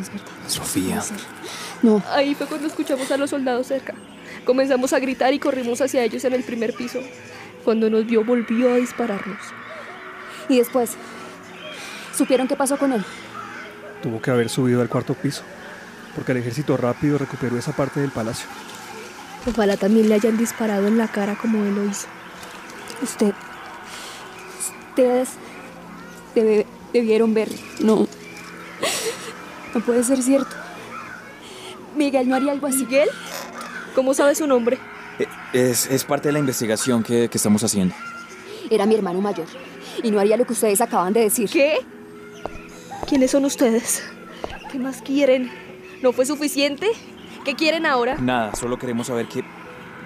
Es verdad. Sofía. No, Ahí fue cuando escuchamos a los soldados cerca. Comenzamos a gritar y corrimos hacia ellos en el primer piso. Cuando nos vio, volvió a dispararnos. y después. ¿Supieron qué pasó con él? Tuvo que haber subido al cuarto piso, porque el ejército rápido recuperó esa parte del palacio. Ojalá también le hayan disparado en la cara como él lo hizo. Usted. Ustedes. debe- debieron ver. No. No puede ser cierto. Miguel no haría algo así. ¿Miguel? ¿Cómo sabe su nombre? Eh, Es, es parte de la investigación que, que estamos haciendo. Era mi hermano mayor. Y no haría lo que ustedes acaban de decir. ¿Qué? ¿Quiénes son ustedes? ¿Qué más quieren? ¿No fue suficiente? ¿Qué quieren ahora? Nada, solo queremos saber qué,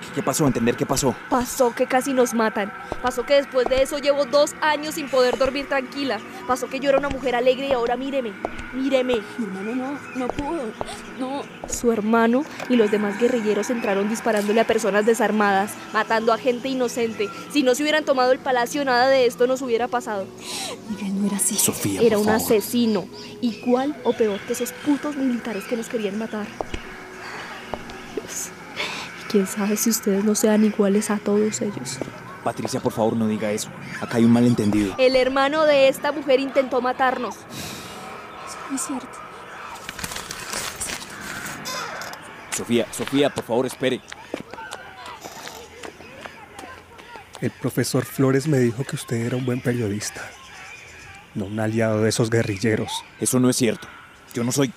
qué- qué pasó, entender qué pasó. Pasó que casi nos matan. Pasó que después de eso llevo dos años sin poder dormir tranquila. Pasó que yo era una mujer alegre y ahora míreme. Míreme. Mi hermano no, no pudo. No. Su hermano y los demás guerrilleros entraron disparándole a personas desarmadas, matando a gente inocente. Si no se hubieran tomado el palacio, nada de esto nos hubiera pasado. Miguel no era así. Sofía, Era por un favor. asesino, igual o peor que esos putos militares que nos querían matar. Quién sabe si ustedes no sean iguales a todos ellos. Patricia, por favor, no diga eso. Acá hay un malentendido. El hermano de esta mujer intentó matarnos. Eso no es cierto. Sofía, Sofía, por favor, espere. El profesor Flores me dijo que usted era un buen periodista, no un aliado de esos guerrilleros. Eso no es cierto. Yo no soy.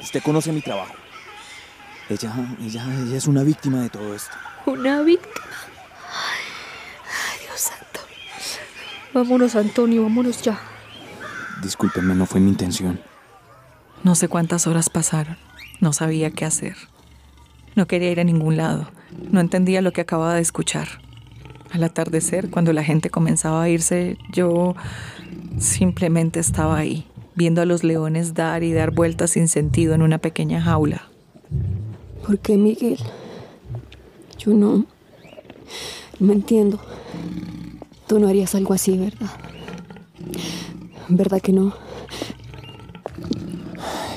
Usted conoce mi trabajo. Ella, ella, ella es una víctima de todo esto. Una víctima. Ay, Dios santo. Vámonos, Antonio, vámonos ya. Discúlpeme, no fue mi intención. No sé cuántas horas pasaron. No sabía qué hacer. No quería ir a ningún lado. No entendía lo que acababa de escuchar. Al atardecer, cuando la gente comenzaba a irse, yo simplemente estaba ahí, viendo a los leones dar y dar vueltas sin sentido en una pequeña jaula. ¿Por qué, Miguel? Yo no. No entiendo. Tú no harías algo así, ¿verdad? ¿Verdad que no?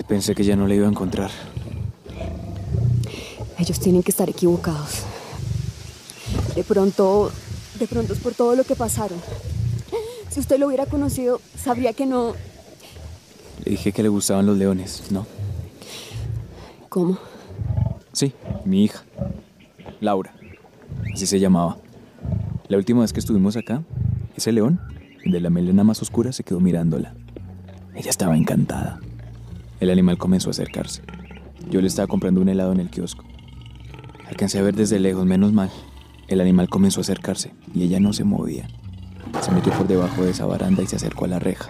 Pensé que ya no la iba a encontrar. Ellos tienen que estar equivocados. De pronto, de pronto es por todo lo que pasaron. Si usted lo hubiera conocido, sabría que no... Le dije que le gustaban los leones, ¿no? ¿Cómo? Sí, mi hija. Laura. Así se llamaba. La última vez que estuvimos acá, ese león, de la melena más oscura, se quedó mirándola. Ella estaba encantada. El animal comenzó a acercarse. Yo le estaba comprando un helado en el kiosco. Alcancé a ver desde lejos, menos mal. El animal comenzó a acercarse y ella no se movía. Se metió por debajo de esa baranda y se acercó a la reja.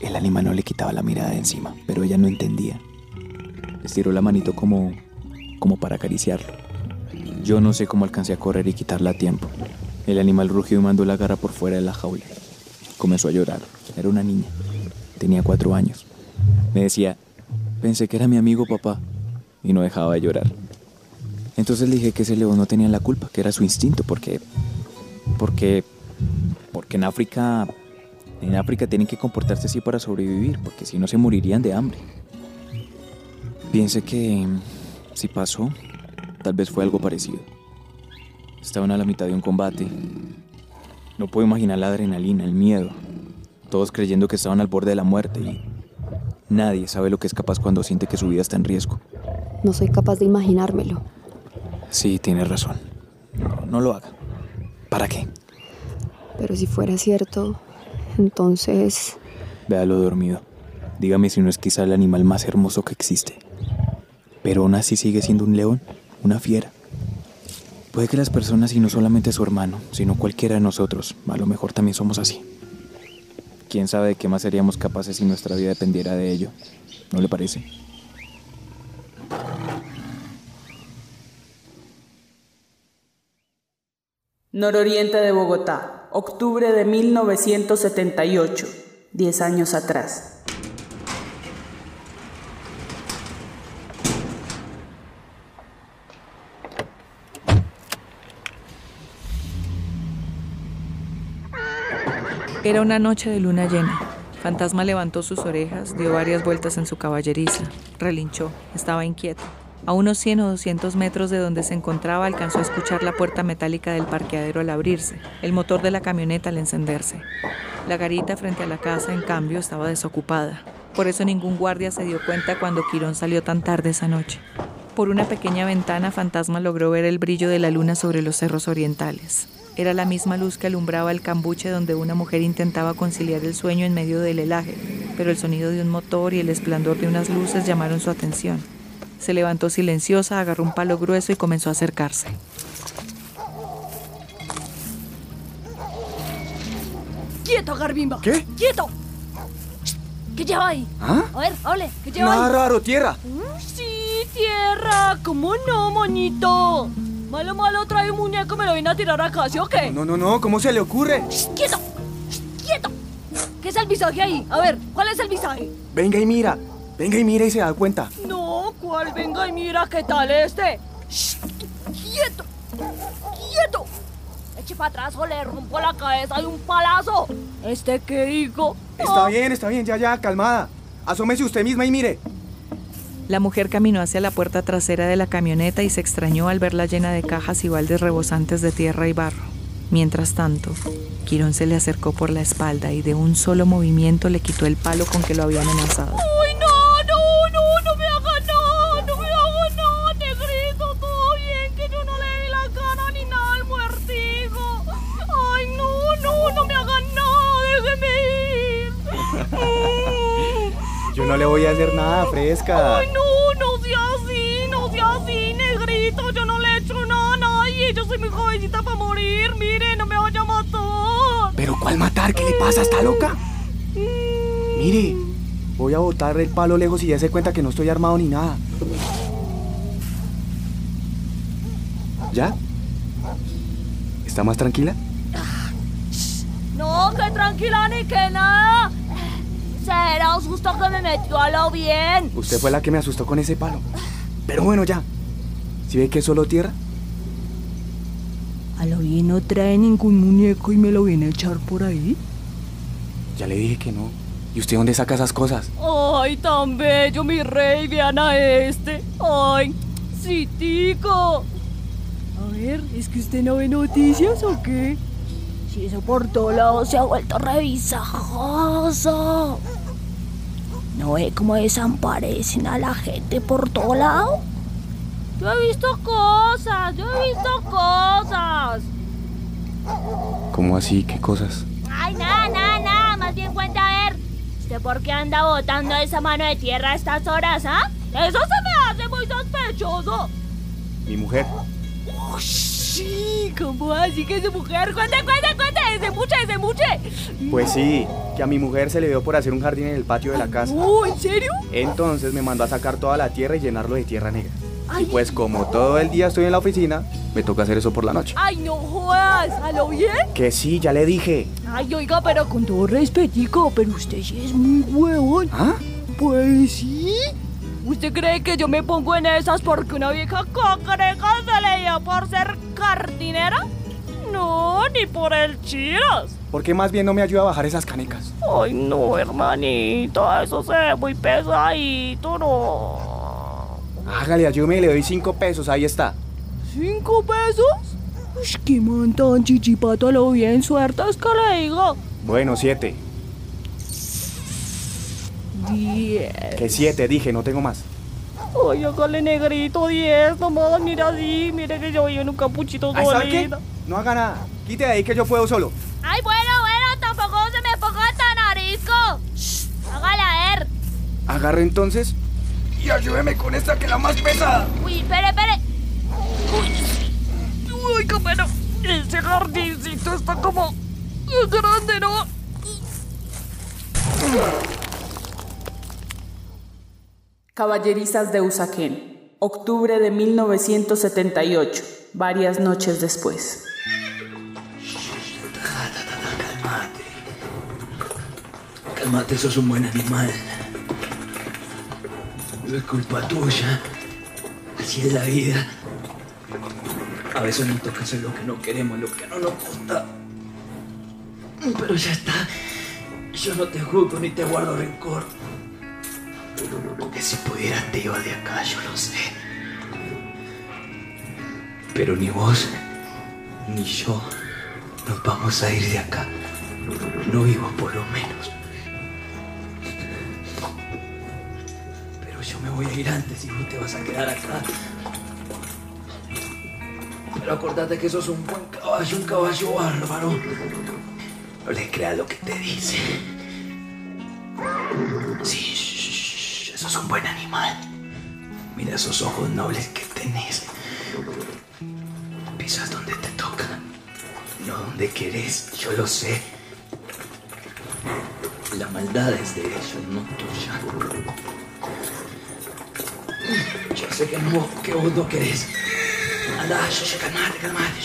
El animal no le quitaba la mirada de encima, pero ella no entendía. Estiró la manito como, como para acariciarlo. Yo no sé cómo alcancé a correr y quitarla a tiempo. El animal rugió y mandó la garra por fuera de la jaula. Comenzó a llorar. Era una niña. Tenía cuatro años. Me decía, pensé que era mi amigo papá. Y no dejaba de llorar. Entonces le dije que ese león no tenía la culpa, que era su instinto, porque. Porque. Porque en África. En África tienen que comportarse así para sobrevivir, porque si no se morirían de hambre. Piense que. Si pasó, tal vez fue algo parecido. Estaban a la mitad de un combate. No puedo imaginar la adrenalina, el miedo. Todos creyendo que estaban al borde de la muerte y. Nadie sabe lo que es capaz cuando siente que su vida está en riesgo. No soy capaz de imaginármelo. Sí, tiene razón. No, no lo haga. ¿Para qué? Pero si fuera cierto, entonces... Véalo dormido. Dígame si no es quizá el animal más hermoso que existe. Pero aún así sigue siendo un león, una fiera. Puede que las personas, y no solamente su hermano, sino cualquiera de nosotros, a lo mejor también somos así. ¿Quién sabe de qué más seríamos capaces si nuestra vida dependiera de ello? ¿No le parece? Nororiente de Bogotá, octubre de 1978, 10 años atrás. Era una noche de luna llena. Fantasma levantó sus orejas, dio varias vueltas en su caballeriza, relinchó, estaba inquieto. A unos 100 o 200 metros de donde se encontraba alcanzó a escuchar la puerta metálica del parqueadero al abrirse, el motor de la camioneta al encenderse. La garita frente a la casa, en cambio, estaba desocupada. Por eso ningún guardia se dio cuenta cuando Quirón salió tan tarde esa noche. Por una pequeña ventana, Fantasma logró ver el brillo de la luna sobre los cerros orientales. Era la misma luz que alumbraba el cambuche donde una mujer intentaba conciliar el sueño en medio del helaje, pero el sonido de un motor y el esplendor de unas luces llamaron su atención. Se levantó silenciosa, agarró un palo grueso y comenzó a acercarse. ¡Quieto, Garbimba! ¿Qué? ¡Quieto! ¿Qué lleva ahí? ¿Ah? A ver, hable, ¿qué lleva Nada ahí? raro, tierra. Mm, Sí, tierra, ¿cómo no, moñito? Malo, malo, trae un muñeco y me lo viene a tirar acá, ¿sí o qué? No, no, no, ¿cómo se le ocurre? ¡Quieto! ¡Quieto! ¿Qué es el visaje ahí? A ver, ¿cuál es el visaje? Venga y mira. Venga y mira y se da cuenta. No, ¿cuál? Venga y mira, ¿qué tal este? Shh, ¡Quieto! ¡Quieto! Eche para atrás o le rompo la cabeza de un palazo. ¿Este qué digo? Está bien, está bien, ya, ya, calmada. Asómese usted misma y mire. La mujer caminó hacia la puerta trasera de la camioneta y se extrañó al verla llena de cajas y baldes rebosantes de tierra y barro. Mientras tanto, Quirón se le acercó por la espalda y de un solo movimiento le quitó el palo con que lo había amenazado. No le voy a hacer nada, fresca. ¡Ay, no, no sea así! ¡No sea así, negrito! Yo no le he hecho nada a nadie. Yo soy muy jovencita para morir. Mire, no me vaya a matar. ¿Pero cuál matar? ¿Qué le pasa? ¿Está loca? Mire, voy a botar el palo lejos y ya se cuenta que no estoy armado ni nada. ¿Ya? ¿Está más tranquila? No, que tranquila ni que nada. Será un susto que me metió a lo bien. Usted fue la que me asustó con ese palo. Pero bueno, ya. ¿Si ve que es solo tierra? A lo bien no trae ningún muñeco y me lo viene a echar por ahí. Ya le dije que no. ¿Y usted dónde saca esas cosas? Ay, tan bello, mi rey, vean a este. Ay, calorcitico. A ver, ¿es que usted no ve noticias o qué? Si eso por todos lados se ha vuelto revisajoso. ¿No ve cómo desaparecen a la gente por todo lado? Yo he visto cosas, yo he visto cosas. ¿Cómo así? ¿Qué cosas? Ay, nada, nada, nada. Más bien cuenta a ver. ¿Usted por qué anda botando esa mano de tierra a estas horas, ah? Eso se me hace muy sospechoso. Mi mujer. Sí, ¿cómo así que su mujer? Cuente, cuente, cuente. Desde muche. Pues sí, que a mi mujer se le dio por hacer un jardín en el patio de la casa. Oh, ¿en serio? Entonces me mandó a sacar toda la tierra y llenarlo de tierra negra. Y pues como todo el día estoy en la oficina, me toca hacer eso por la noche. Ay, no jodas. ¿A lo bien? Que sí, ya le dije. Ay, oiga, pero con todo respetico, pero usted sí es muy huevón. ¿Ah? Pues sí. ¿Usted cree que yo me pongo en esas porque una vieja cacreca se le dio por ser jardinera? No, ni por el chiras. ¿Por qué más bien no me ayuda a bajar esas canecas? Ay, no, hermanito, eso se ve muy pesadito, no. Hágale, ayúdame y le doy cinco pesos, ahí está. ¿Cinco pesos? Uy, qué man tan chichipato lo bien suerte es que le digo. Bueno, siete. Diez. Que siete, dije, no tengo más. Ay, hágale negrito, diez nomás, mira así, mire que yo voy en un capuchito Ay, ¿sabe qué? No haga nada. Quite de ahí que yo puedo solo. Ay, bueno, bueno, tampoco se me ponga tan arisco. Shh, hágale a ver. Agarre entonces y ayúdeme con esta que es la más pesada. Uy, espere, espere. Uy, uy, qué pena. Ese jardincito está como grande, ¿no? Caballerizas de Usaquén, octubre de 1978, varias noches después. Calmate. Calmate, sos un buen animal. No es culpa tuya. Así es la vida. A veces nos toca hacer lo que no queremos, lo que no nos gusta. Pero ya está. Yo no te juzgo ni te guardo rencor. Porque si pudiera te iba de acá, yo lo sé. Pero ni vos ni yo nos vamos a ir de acá. No vivos por lo menos. Pero yo me voy a ir antes y vos te vas a quedar acá. Pero acordate que sos un buen caballo, un caballo bárbaro. No le creas lo que te dice. Sí, sos un buen animal. Mira esos ojos nobles que tenés. Pisas donde te toca, no donde querés, yo lo sé. La maldad es de ellos, no tuya. Yo sé que, no, que vos no querés. Anda, calmate, calmate.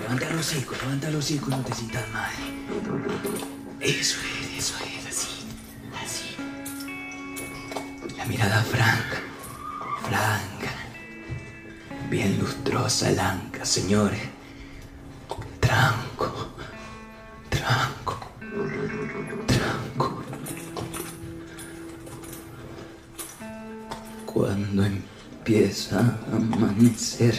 Levanta los hocico, levanta los hocico no te sientas mal. Eso es, eso es, mirada franca, franca. Bien lustrosa, blanca, señores. Tranco, tranco, tranco. Cuando empieza a amanecer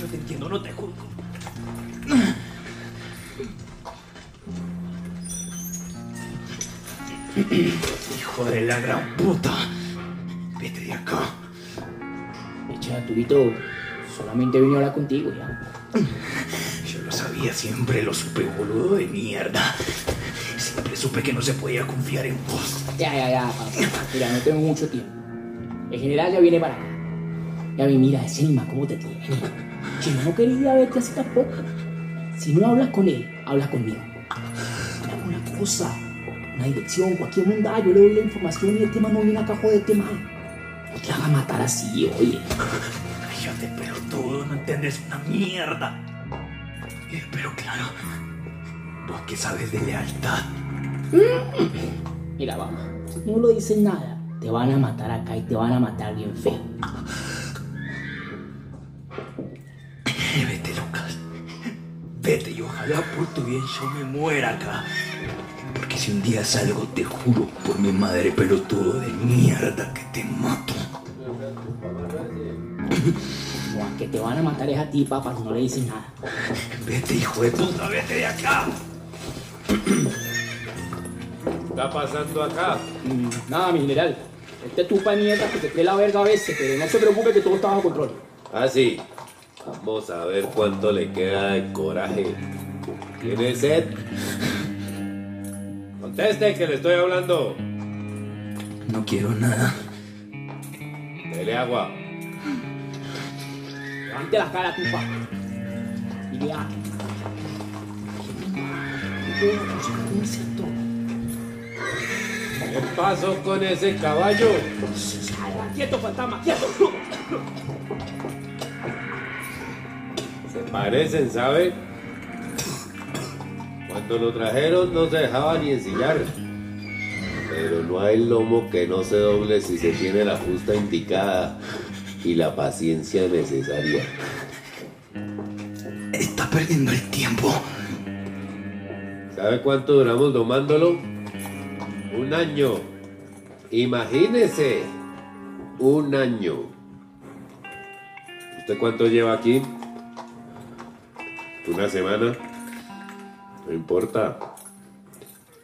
yo te entiendo, no te juzgo. Hijo de la gran puta. Vete de acá. Echa, Arturito, solamente venido a hablar contigo ya. Yo lo sabía, siempre lo supe, boludo de mierda. Siempre supe que no se podía confiar en vos. Ya, ya, ya, papá. Mira, no tengo mucho tiempo. El general ya viene para acá. Ya mira, ese Nima, ¿cómo te tiene? Yo no quería verte así tampoco. Si no hablas con él, hablas conmigo. Dame una cosa, una dirección, cualquier onda, yo le doy la información y el tema no viene a joderte mal. No te hagas matar así, oye. Cállate, pero todo no entiendes una mierda. Pero claro, vos que sabes de lealtad. Mira, vamos. No lo dices nada, te van a matar acá y te van a matar bien feo. Ojalá por tu bien yo me muera acá. Porque si un día salgo, te juro por mi madre pelotudo de mierda que te mato. Que te van a matar es a ti, papá, si no le dices nada. Vete, hijo de puta, vete de acá. está pasando acá? Mm, Nada, mi general. Este tupa de mierda que te cree la verga a veces, pero no se preocupe que todo está bajo control. Ah, sí. Vamos a ver cuánto le queda de coraje. ¿Tiene sed? Conteste que le estoy hablando. No quiero nada. Dele agua. Levante la cara, tupa. Y vea. ¿Qué pasó con ese caballo? ¡Quieto, fantasma! ¡Quieto! Se parecen, ¿sabe? Cuando lo trajeron no se dejaba ni ensillar. Pero no hay lomo que no se doble si se tiene la justa indicada y la paciencia necesaria. Está perdiendo el tiempo. ¿Sabe cuánto duramos domándolo? Un año. Imagínese. Un año. ¿Usted cuánto lleva aquí? ¿Una semana? No importa.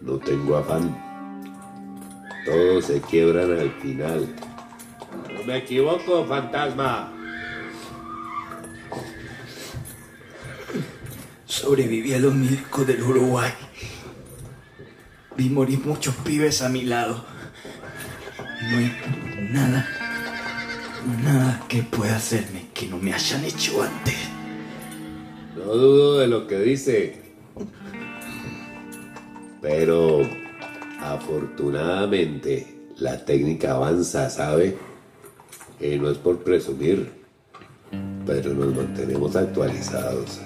No tengo afán. Todos se quiebran al final. No me equivoco, fantasma. Sobreviví a los milicos del Uruguay. Vi morir muchos pibes a mi lado. No hay nada, nada que pueda hacerme que no me hayan hecho antes. No dudo de lo que dice. Pero afortunadamente la técnica avanza, ¿sabe? Y no es por presumir, pero nos mantenemos actualizados.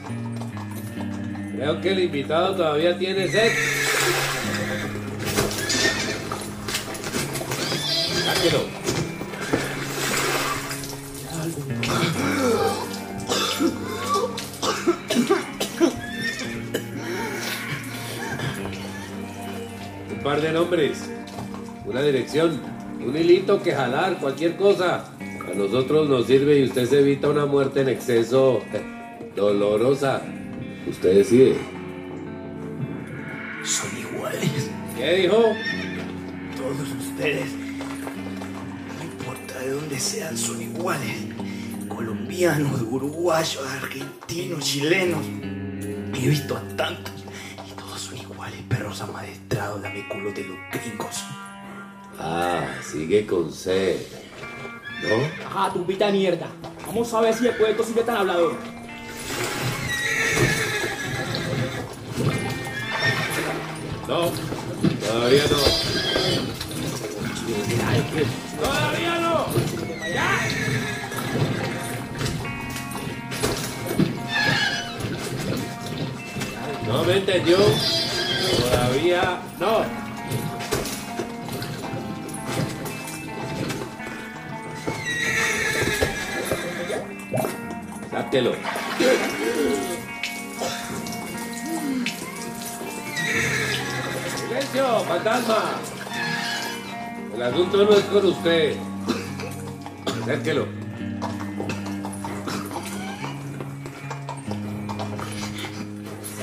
Creo que el invitado todavía tiene sed. Sáquelo. Par de nombres, una dirección, un hilito que jalar, cualquier cosa. A nosotros nos sirve y usted se evita una muerte en exceso dolorosa. Usted decide. Son iguales. ¿Qué dijo? Todos ustedes. No importa de dónde sean, son iguales. Colombianos, uruguayos, argentinos, chilenos. He visto a tantos. Perros amaestrados, lameculos de los gringos. Ah, sigue con sed. ¿No? Ajá, tupita de mierda. Vamos a ver si después de esto sigue tan hablador. No, todavía no. ¡Todavía no! ¡Ya! ¿No me entendió? Todavía no. Sáquelo. ¡Silencio, fantasma! El asunto no es con usted. Acérquelo.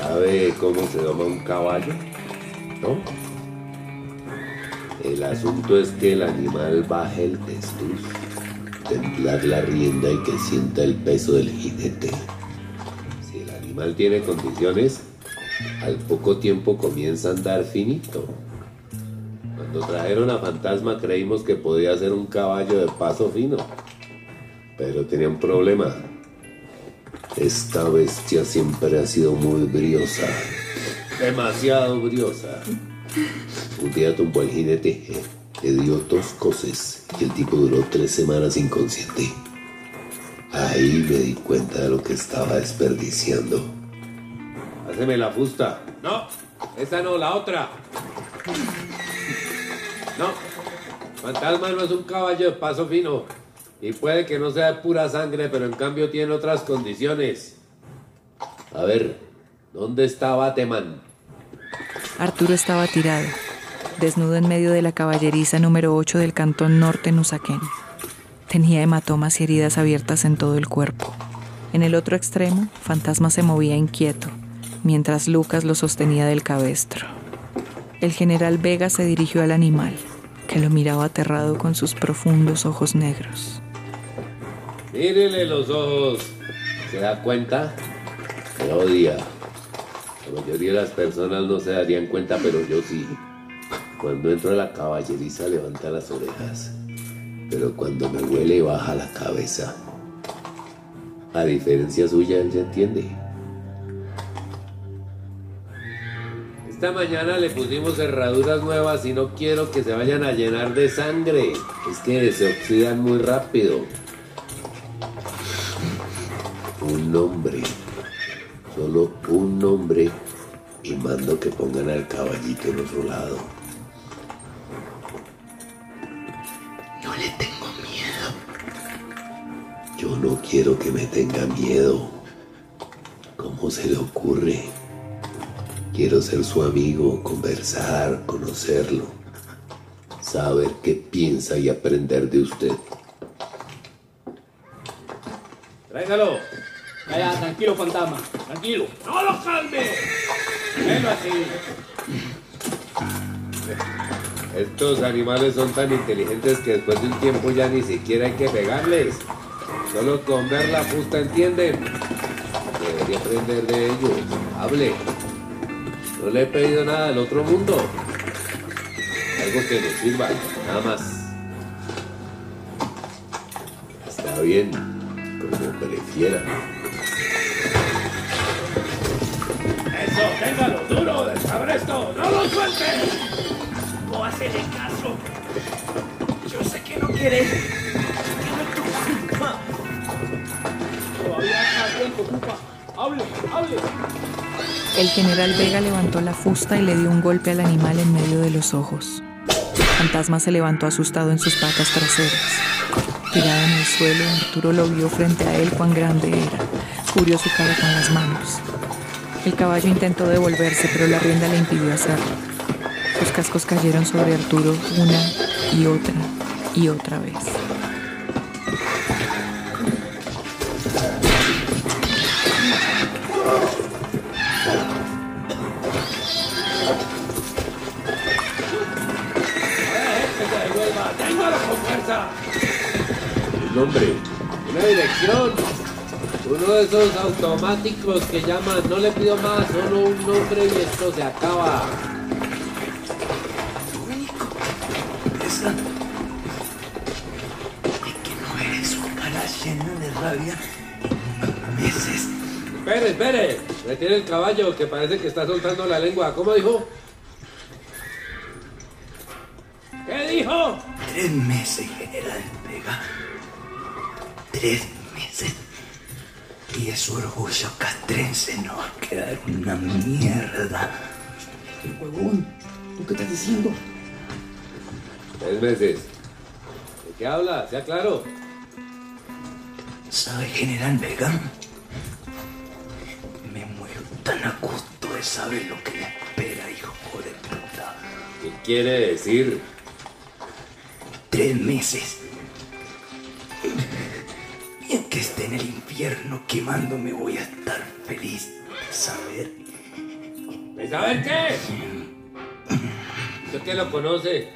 ¿Sabe cómo se doma un caballo? ¿No? El asunto es que el animal baje el testuz, templar la rienda y que sienta el peso del jinete. Si el animal tiene condiciones, al poco tiempo comienza a andar finito. Cuando trajeron a Fantasma creímos que podía ser un caballo de paso fino, pero tenía un problema. Esta bestia siempre ha sido muy briosa, demasiado briosa. Un día tumbó al jinete, le dio dos cosas y el tipo duró tres semanas inconsciente. Ahí me di cuenta de lo que estaba desperdiciando. Haceme la fusta. No, esa no, la otra. No, Fantasma no es un caballo de paso fino. Y puede que no sea pura sangre, pero en cambio tiene otras condiciones. A ver, ¿dónde está Bateman? Arturo estaba tirado, desnudo en medio de la caballeriza número 8 del cantón norte Nusaquén. Tenía hematomas y heridas abiertas en todo el cuerpo. En el otro extremo, Fantasma se movía inquieto, mientras Lucas lo sostenía del cabestro. El general Vega se dirigió al animal, que lo miraba aterrado con sus profundos ojos negros. Mírele los ojos. ¿Se da cuenta? Me odia. La mayoría de las personas no se darían cuenta, pero yo sí. Cuando entro a la caballeriza levanta las orejas, pero cuando me huele baja la cabeza. A diferencia suya, él ya entiende. Esta mañana le pusimos cerraduras nuevas y no quiero que se vayan a llenar de sangre. Es que se oxidan muy rápido. Un nombre. Solo un nombre. Y mando que pongan al caballito en otro lado. No le tengo miedo. Yo no quiero que me tenga miedo. ¿Cómo se le ocurre? Quiero ser su amigo, conversar, conocerlo, saber qué piensa y aprender de usted. Tráigalo. Ya, ya, tranquilo, fantasma. Tranquilo. ¡No lo calme! Déjalo así. Estos animales son tan inteligentes que después de un tiempo ya ni siquiera hay que pegarles. Solo con ver la fusta entienden. Debería aprender de ellos. Hable. No le he pedido nada del otro mundo. Algo que nos sirva, nada más. Está bien, como prefiera. Eso, téngalo duro, descabresto, no lo sueltes. No hacele caso. Yo sé que no quieres. Que no es tu culpa. Todavía está tiempo, culpa. Hable, hable. El general Vega levantó la fusta y le dio un golpe al animal en medio de los ojos. Fantasma se levantó asustado en sus patas traseras. Tirado en el suelo, Arturo lo vio frente a él cuán grande era. Cubrió su cara con las manos. El caballo intentó devolverse, pero la rienda le impidió hacerlo. Sus cascos cayeron sobre Arturo una y otra y otra vez. Con fuerza. Un nombre, una dirección. Uno de esos automáticos que llaman, no le pido más, solo un nombre y esto se acaba. Esa. Es que no eres un cara lleno de rabia. Meses. Espere, espere. Retire el caballo que parece que está soltando la lengua. ¿Cómo dijo? ¿Qué dijo? Tres meses, General Vega. Tres meses. Y ese orgullo castrense no va a quedar una mierda. Huevón, ¿tú qué estás diciendo? Tres meses. ¿De qué habla? Sea claro. ¿Sabe, General Vega? Me muero tan a gusto de saber lo que me espera, hijo de puta. ¿Qué quiere decir? Tres meses. Aunque esté en el infierno quemándome, voy a estar feliz de saber ¿Y saber qué? ¿Usted qué lo conoce?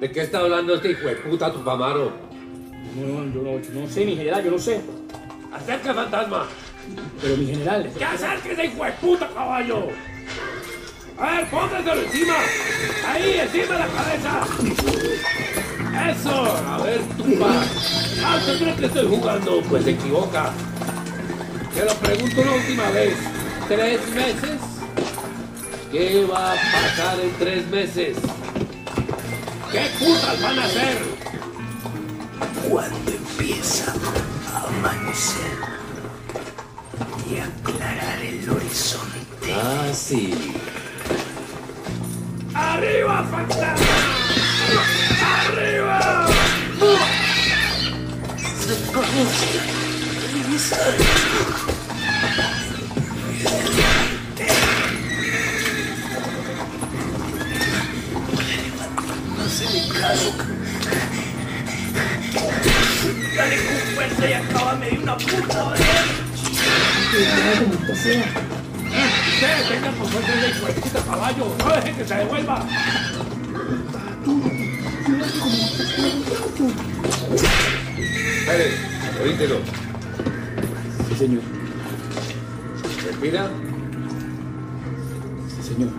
¿De qué está hablando este hijo de puta Tupamaro? No, no, yo no, yo no sé, mi general, yo no sé. ¡Acerca, fantasma! Pero mi general. ¡Que acérquese, hijo de puta caballo! A ver, póngaselo encima. Ahí, encima de la cabeza. Eso, a ver, tumba. Ah, ¿usted cree que estoy jugando? Pues se equivoca. Te lo pregunto una última vez. ¿Tres meses? ¿Qué va a pasar en tres meses? ¿Qué putas van a hacer? Cuando empieza a amanecer y aclarar el horizonte. Ah, sí. ¡Arriba, fantasma! ¡Arriba! No le caso. Dale con fuerza y acábame de una puta de puta caballo. No dejen que se devuelva. Espere, orítelo. Sí, señor. Respira. Sí, señor.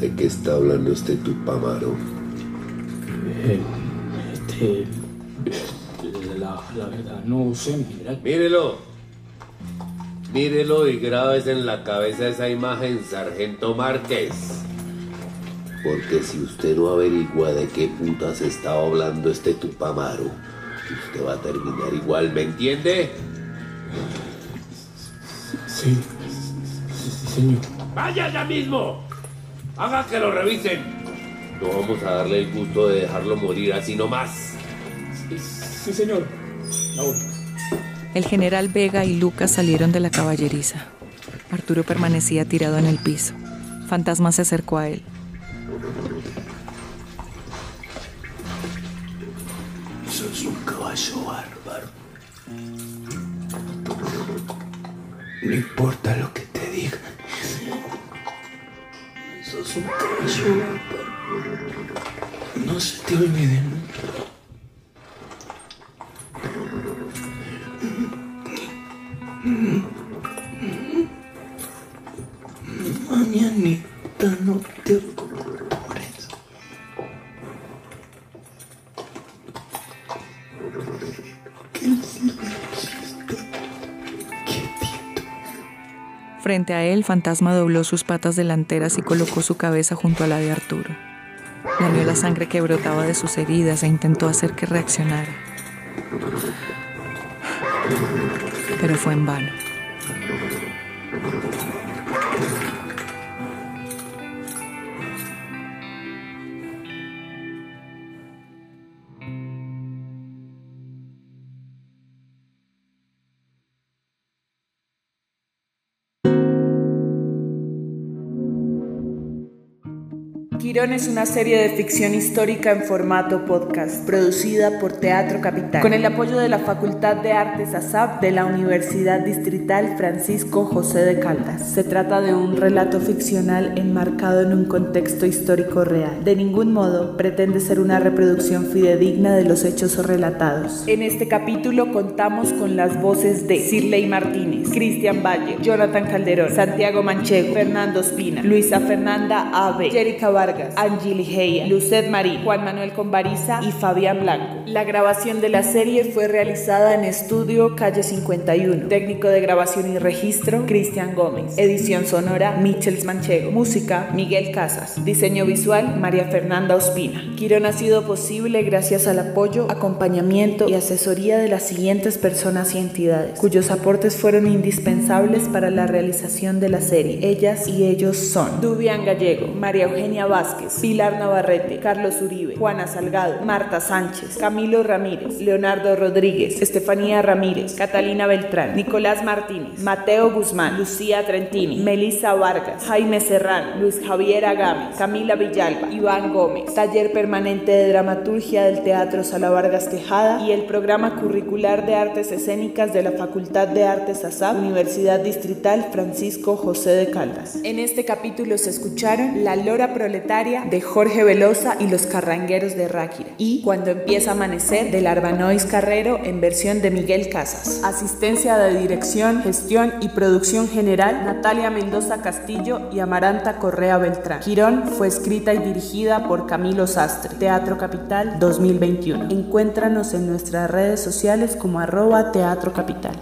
¿De qué está hablando este Tupamaro? Eh, este. La, la verdad, no sé. Mírelo. Mírelo y grabes en la cabeza esa imagen, Sargento Márquez. Porque si usted no averigua de qué putas estaba hablando este Tupamaro, usted va a terminar igual, ¿me entiende? Sí, sí, sí, señor. ¡Vaya ya mismo! Haga que lo revisen. No vamos a darle el gusto de dejarlo morir así nomás. Sí, sí, señor. El general Vega y Lucas salieron de la caballeriza. Arturo permanecía tirado en el piso. Fantasma se acercó a él. No importa lo que te digan. Sos un bárbaro. No se te olvide nunca. Mañanita no te Frente a él, Fantasma dobló sus patas delanteras y colocó su cabeza junto a la de Arturo. Lamió la sangre que brotaba de sus heridas e intentó hacer que reaccionara. Pero fue en vano. Quirón es una serie de ficción histórica en formato podcast, producida por Teatro Capital, con el apoyo de la Facultad de Artes ASAP de la Universidad Distrital Francisco José de Caldas. Se trata de un relato ficcional enmarcado en un contexto histórico real. De ningún modo pretende ser una reproducción fidedigna de los hechos relatados. En este capítulo contamos con las voces de Cirley Martínez, Cristian Valle, Jonathan Calderón, Santiago Manchego, Fernando Espina, Luisa Fernanda Ave, Jerica Vargas, Angie Ligeia, Lucet Marín, Juan Manuel Conbariza y Fabián Blanco. La grabación de la serie fue realizada en estudio Calle 51. Técnico de grabación y registro, Cristian Gómez. Edición sonora, Michels Manchego. Música, Miguel Casas. Diseño visual, María Fernanda Ospina. Quirón ha sido posible gracias al apoyo, acompañamiento y asesoría de las siguientes personas y entidades, cuyos aportes fueron indispensables para la realización de la serie. Ellas y ellos son Dubian Gallego, María Eugenia Vázquez, Vázquez, Pilar Navarrete, Carlos Uribe, Juana Salgado, Marta Sánchez, Camilo Ramírez, Leonardo Rodríguez, Estefanía Ramírez, Catalina Beltrán, Nicolás Martínez, Mateo Guzmán, Lucía Trentini, Melissa Vargas, Jaime Serrano, Luis Javier Agame, Camila Villalba, Iván Gómez, taller permanente de dramaturgia del Teatro Sala Vargas Tejada y el programa curricular de artes escénicas de la Facultad de Artes ASAP, Universidad Distrital Francisco José de Caldas. En este capítulo se escucharon La Lora Proletaria de Jorge Velosa y los Carrangueros de Ráquira y Cuando empieza a amanecer del Arbanois Carrero en versión de Miguel Casas. Asistencia de dirección, gestión y producción general Natalia Mendoza Castillo y Amaranta Correa Beltrán. Quirón fue escrita y dirigida por Camilo Sastre. Teatro Capital 2021. Encuéntranos en nuestras redes sociales como arroba Teatro Capital.